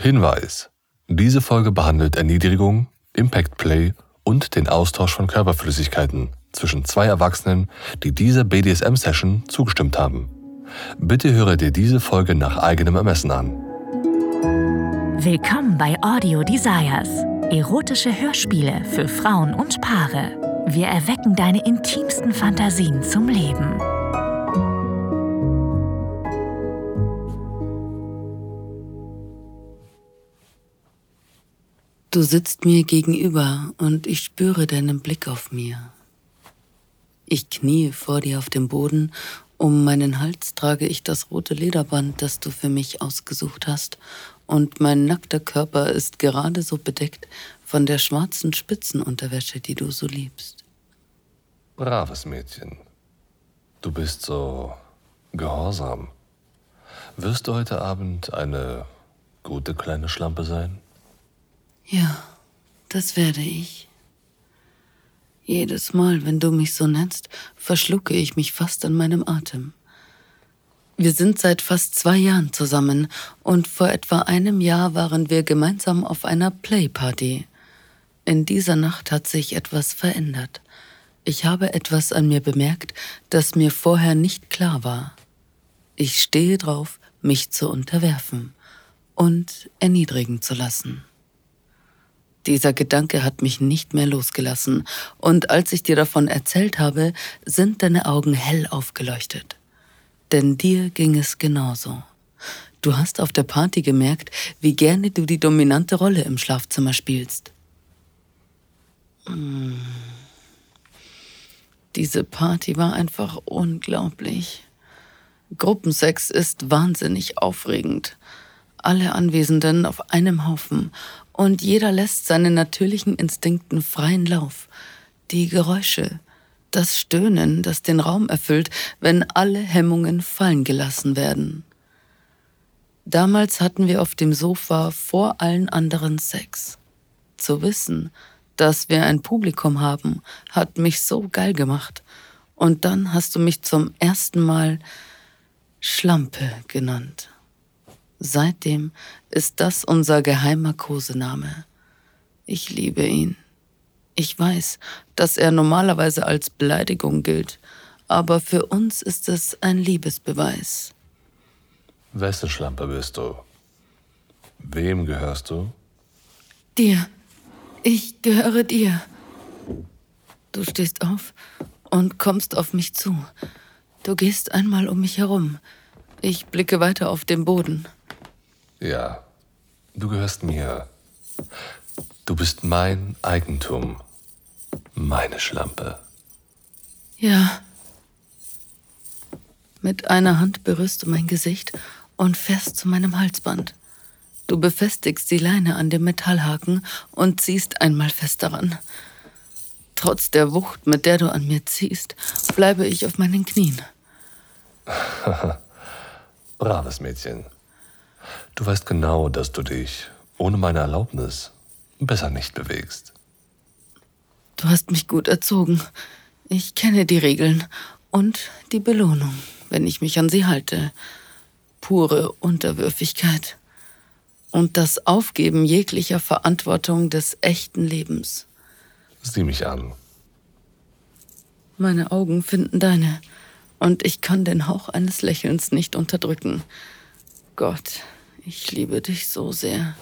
Hinweis. Diese Folge behandelt Erniedrigung, Impact Play und den Austausch von Körperflüssigkeiten zwischen zwei Erwachsenen, die dieser BDSM-Session zugestimmt haben. Bitte höre dir diese Folge nach eigenem Ermessen an. Willkommen bei Audio Desires. Erotische Hörspiele für Frauen und Paare. Wir erwecken deine intimsten Fantasien zum Leben. Du sitzt mir gegenüber und ich spüre deinen Blick auf mir. Ich kniee vor dir auf dem Boden, um meinen Hals trage ich das rote Lederband, das du für mich ausgesucht hast, und mein nackter Körper ist gerade so bedeckt von der schwarzen Spitzenunterwäsche, die du so liebst. Braves Mädchen. Du bist so gehorsam. Wirst du heute Abend eine gute kleine Schlampe sein? Ja, das werde ich. Jedes Mal, wenn du mich so nennst, verschlucke ich mich fast an meinem Atem. Wir sind seit fast zwei Jahren zusammen und vor etwa einem Jahr waren wir gemeinsam auf einer Playparty. In dieser Nacht hat sich etwas verändert. Ich habe etwas an mir bemerkt, das mir vorher nicht klar war. Ich stehe drauf, mich zu unterwerfen und erniedrigen zu lassen. Dieser Gedanke hat mich nicht mehr losgelassen, und als ich dir davon erzählt habe, sind deine Augen hell aufgeleuchtet. Denn dir ging es genauso. Du hast auf der Party gemerkt, wie gerne du die dominante Rolle im Schlafzimmer spielst. Hm. Diese Party war einfach unglaublich. Gruppensex ist wahnsinnig aufregend. Alle Anwesenden auf einem Haufen und jeder lässt seinen natürlichen Instinkten freien Lauf. Die Geräusche, das Stöhnen, das den Raum erfüllt, wenn alle Hemmungen fallen gelassen werden. Damals hatten wir auf dem Sofa vor allen anderen Sex. Zu wissen, dass wir ein Publikum haben, hat mich so geil gemacht. Und dann hast du mich zum ersten Mal Schlampe genannt. Seitdem ist das unser geheimer Kosename. Ich liebe ihn. Ich weiß, dass er normalerweise als Beleidigung gilt, aber für uns ist es ein Liebesbeweis. Wessen Schlampe bist du? Wem gehörst du? Dir. Ich gehöre dir. Du stehst auf und kommst auf mich zu. Du gehst einmal um mich herum. Ich blicke weiter auf den Boden. Ja, du gehörst mir. Du bist mein Eigentum. Meine Schlampe. Ja. Mit einer Hand berührst du mein Gesicht und fährst zu meinem Halsband. Du befestigst die Leine an dem Metallhaken und ziehst einmal fest daran. Trotz der Wucht, mit der du an mir ziehst, bleibe ich auf meinen Knien. Braves Mädchen. Du weißt genau, dass du dich ohne meine Erlaubnis besser nicht bewegst. Du hast mich gut erzogen. Ich kenne die Regeln und die Belohnung, wenn ich mich an sie halte. Pure Unterwürfigkeit. Und das Aufgeben jeglicher Verantwortung des echten Lebens. Sieh mich an. Meine Augen finden deine, und ich kann den Hauch eines Lächelns nicht unterdrücken. Gott, ich liebe dich so sehr.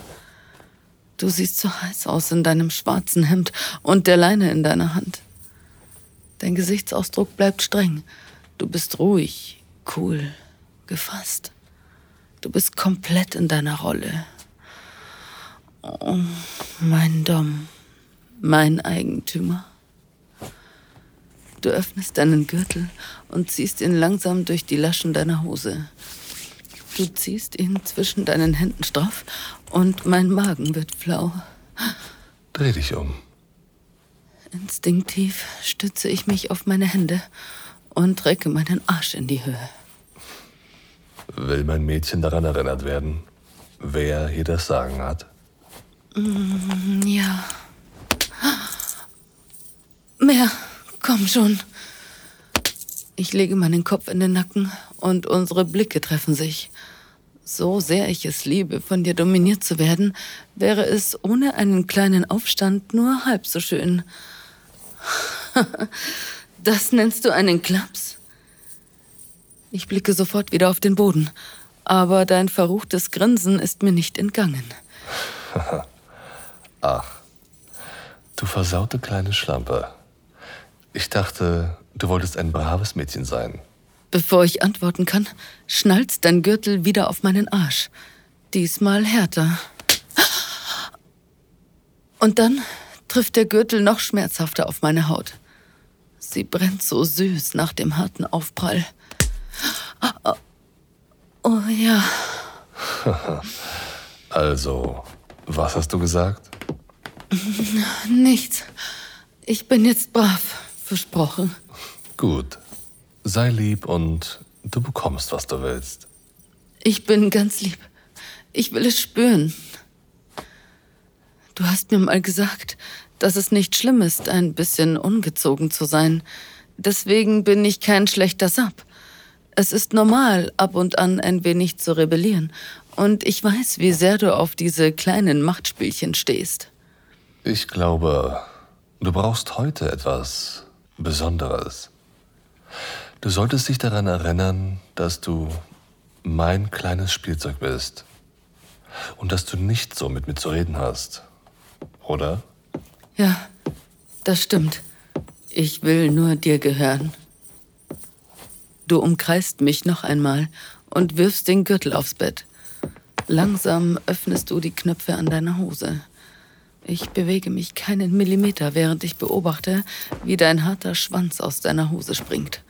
Du siehst so heiß aus in deinem schwarzen Hemd und der Leine in deiner Hand. Dein Gesichtsausdruck bleibt streng. Du bist ruhig, cool, gefasst. Du bist komplett in deiner Rolle. Oh, mein Dom, mein Eigentümer. Du öffnest deinen Gürtel und ziehst ihn langsam durch die Laschen deiner Hose. Du ziehst ihn zwischen deinen Händen straff und mein Magen wird flau. Dreh dich um. Instinktiv stütze ich mich auf meine Hände und recke meinen Arsch in die Höhe. Will mein Mädchen daran erinnert werden, wer hier das Sagen hat? Mm, ja. Mehr, komm schon. Ich lege meinen Kopf in den Nacken und unsere Blicke treffen sich. So sehr ich es liebe, von dir dominiert zu werden, wäre es ohne einen kleinen Aufstand nur halb so schön. das nennst du einen Klaps? Ich blicke sofort wieder auf den Boden, aber dein verruchtes Grinsen ist mir nicht entgangen. Ach, du versaute kleine Schlampe. Ich dachte, du wolltest ein braves Mädchen sein. Bevor ich antworten kann, schnalzt dein Gürtel wieder auf meinen Arsch. Diesmal härter. Und dann trifft der Gürtel noch schmerzhafter auf meine Haut. Sie brennt so süß nach dem harten Aufprall. Oh ja. also, was hast du gesagt? Nichts. Ich bin jetzt brav, versprochen. Gut. Sei lieb und du bekommst, was du willst. Ich bin ganz lieb. Ich will es spüren. Du hast mir mal gesagt, dass es nicht schlimm ist, ein bisschen ungezogen zu sein. Deswegen bin ich kein schlechter Sap. Es ist normal, ab und an ein wenig zu rebellieren. Und ich weiß, wie sehr du auf diese kleinen Machtspielchen stehst. Ich glaube, du brauchst heute etwas Besonderes. Du solltest dich daran erinnern, dass du mein kleines Spielzeug bist und dass du nicht so mit mir zu reden hast, oder? Ja, das stimmt. Ich will nur dir gehören. Du umkreist mich noch einmal und wirfst den Gürtel aufs Bett. Langsam öffnest du die Knöpfe an deiner Hose. Ich bewege mich keinen Millimeter, während ich beobachte, wie dein harter Schwanz aus deiner Hose springt.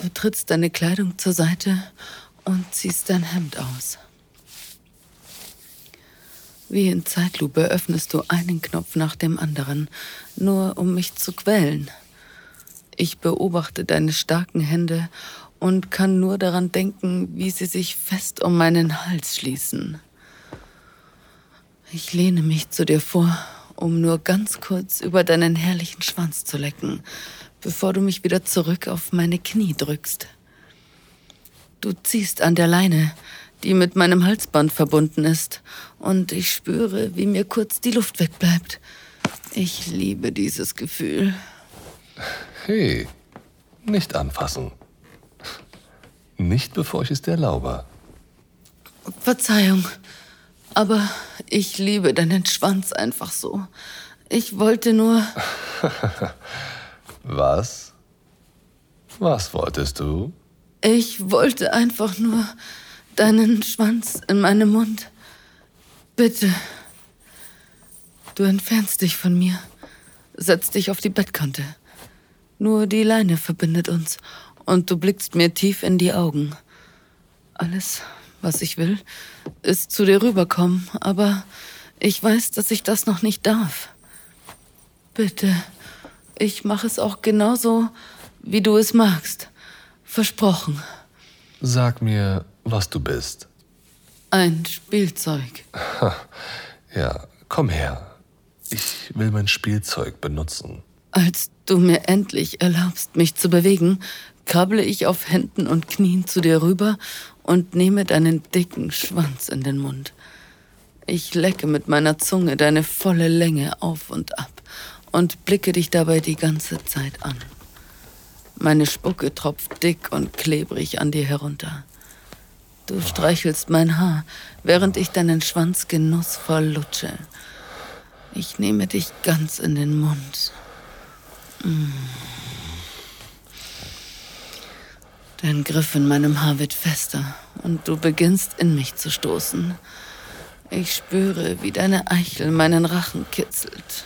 Du trittst deine Kleidung zur Seite und ziehst dein Hemd aus. Wie in Zeitlupe öffnest du einen Knopf nach dem anderen, nur um mich zu quälen. Ich beobachte deine starken Hände und kann nur daran denken, wie sie sich fest um meinen Hals schließen. Ich lehne mich zu dir vor, um nur ganz kurz über deinen herrlichen Schwanz zu lecken, bevor du mich wieder zurück auf meine Knie drückst. Du ziehst an der Leine, die mit meinem Halsband verbunden ist, und ich spüre, wie mir kurz die Luft wegbleibt. Ich liebe dieses Gefühl. Hey, nicht anfassen. Nicht bevor ich es dir erlaube. Verzeihung, aber ich liebe deinen Schwanz einfach so. Ich wollte nur. Was? Was wolltest du? Ich wollte einfach nur deinen Schwanz in meinem Mund. Bitte. Du entfernst dich von mir. Setz dich auf die Bettkante. Nur die Leine verbindet uns und du blickst mir tief in die Augen. Alles, was ich will, ist zu dir rüberkommen, aber ich weiß, dass ich das noch nicht darf. Bitte. Ich mache es auch genauso, wie du es magst. Versprochen. Sag mir, was du bist. Ein Spielzeug. ja, komm her. Ich will mein Spielzeug benutzen. Als du mir endlich erlaubst, mich zu bewegen, krabble ich auf Händen und Knien zu dir rüber und nehme deinen dicken Schwanz in den Mund. Ich lecke mit meiner Zunge deine volle Länge auf und ab und blicke dich dabei die ganze Zeit an. Meine Spucke tropft dick und klebrig an dir herunter. Du streichelst mein Haar, während ich deinen Schwanz genussvoll lutsche. Ich nehme dich ganz in den Mund. Mm. Dein Griff in meinem Haar wird fester und du beginnst in mich zu stoßen. Ich spüre, wie deine Eichel meinen Rachen kitzelt.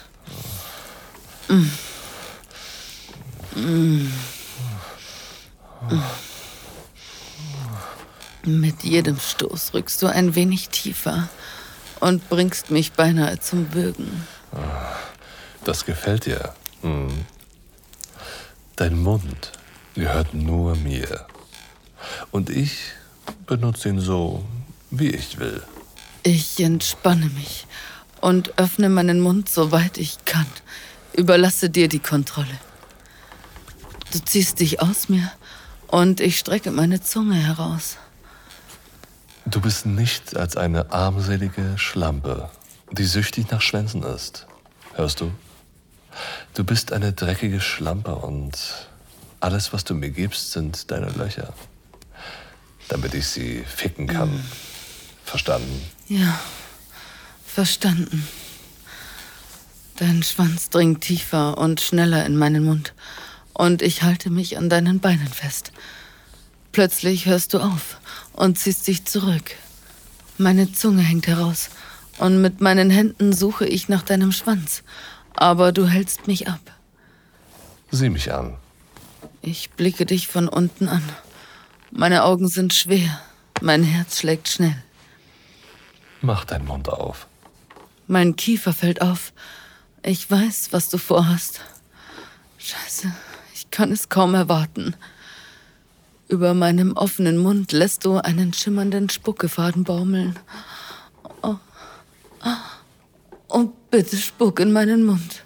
Mm. Mm. Mit jedem Stoß rückst du ein wenig tiefer und bringst mich beinahe zum Würgen. Das gefällt dir. Hm. Dein Mund gehört nur mir. Und ich benutze ihn so, wie ich will. Ich entspanne mich und öffne meinen Mund, soweit ich kann überlasse dir die Kontrolle. Du ziehst dich aus mir und ich strecke meine Zunge heraus. Du bist nicht als eine armselige Schlampe, die süchtig nach Schwänzen ist. Hörst du? Du bist eine dreckige Schlampe und alles, was du mir gibst, sind deine Löcher. Damit ich sie ficken kann. Verstanden? Ja, verstanden. Dein Schwanz dringt tiefer und schneller in meinen Mund und ich halte mich an deinen Beinen fest. Plötzlich hörst du auf und ziehst dich zurück. Meine Zunge hängt heraus und mit meinen Händen suche ich nach deinem Schwanz, aber du hältst mich ab. Sieh mich an. Ich blicke dich von unten an. Meine Augen sind schwer, mein Herz schlägt schnell. Mach deinen Mund auf. Mein Kiefer fällt auf. Ich weiß, was du vorhast. Scheiße, ich kann es kaum erwarten. Über meinem offenen Mund lässt du einen schimmernden Spuckefaden baumeln. Oh. oh, bitte spuck in meinen Mund.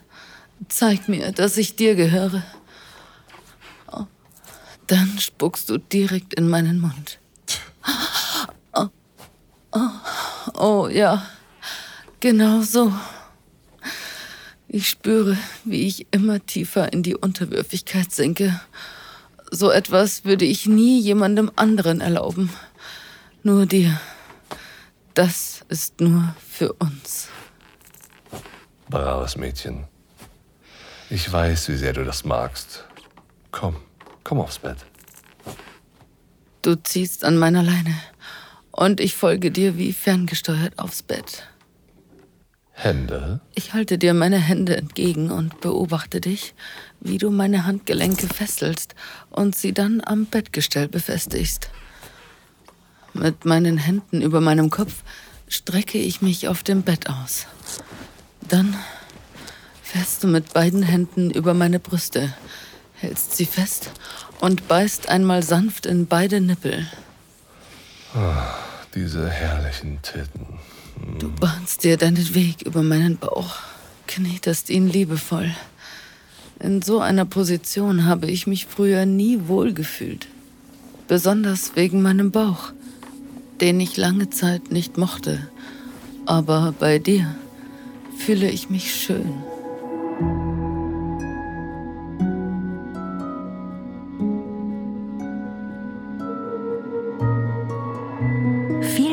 Zeig mir, dass ich dir gehöre. Oh. Dann spuckst du direkt in meinen Mund. Oh, oh, oh ja, genau so. Ich spüre, wie ich immer tiefer in die Unterwürfigkeit sinke so etwas würde ich nie jemandem anderen erlauben. Nur dir. Das ist nur für uns. Braves Mädchen. Ich weiß, wie sehr du das magst. Komm, komm aufs Bett. Du ziehst an meiner Leine und ich folge dir wie ferngesteuert aufs Bett. Hände? Ich halte dir meine Hände entgegen und beobachte dich, wie du meine Handgelenke fesselst und sie dann am Bettgestell befestigst. Mit meinen Händen über meinem Kopf strecke ich mich auf dem Bett aus. Dann fährst du mit beiden Händen über meine Brüste, hältst sie fest und beißt einmal sanft in beide Nippel. Oh, diese herrlichen Titten. Du bahnst dir deinen Weg über meinen Bauch, knetest ihn liebevoll. In so einer Position habe ich mich früher nie wohlgefühlt. Besonders wegen meinem Bauch, den ich lange Zeit nicht mochte. Aber bei dir fühle ich mich schön.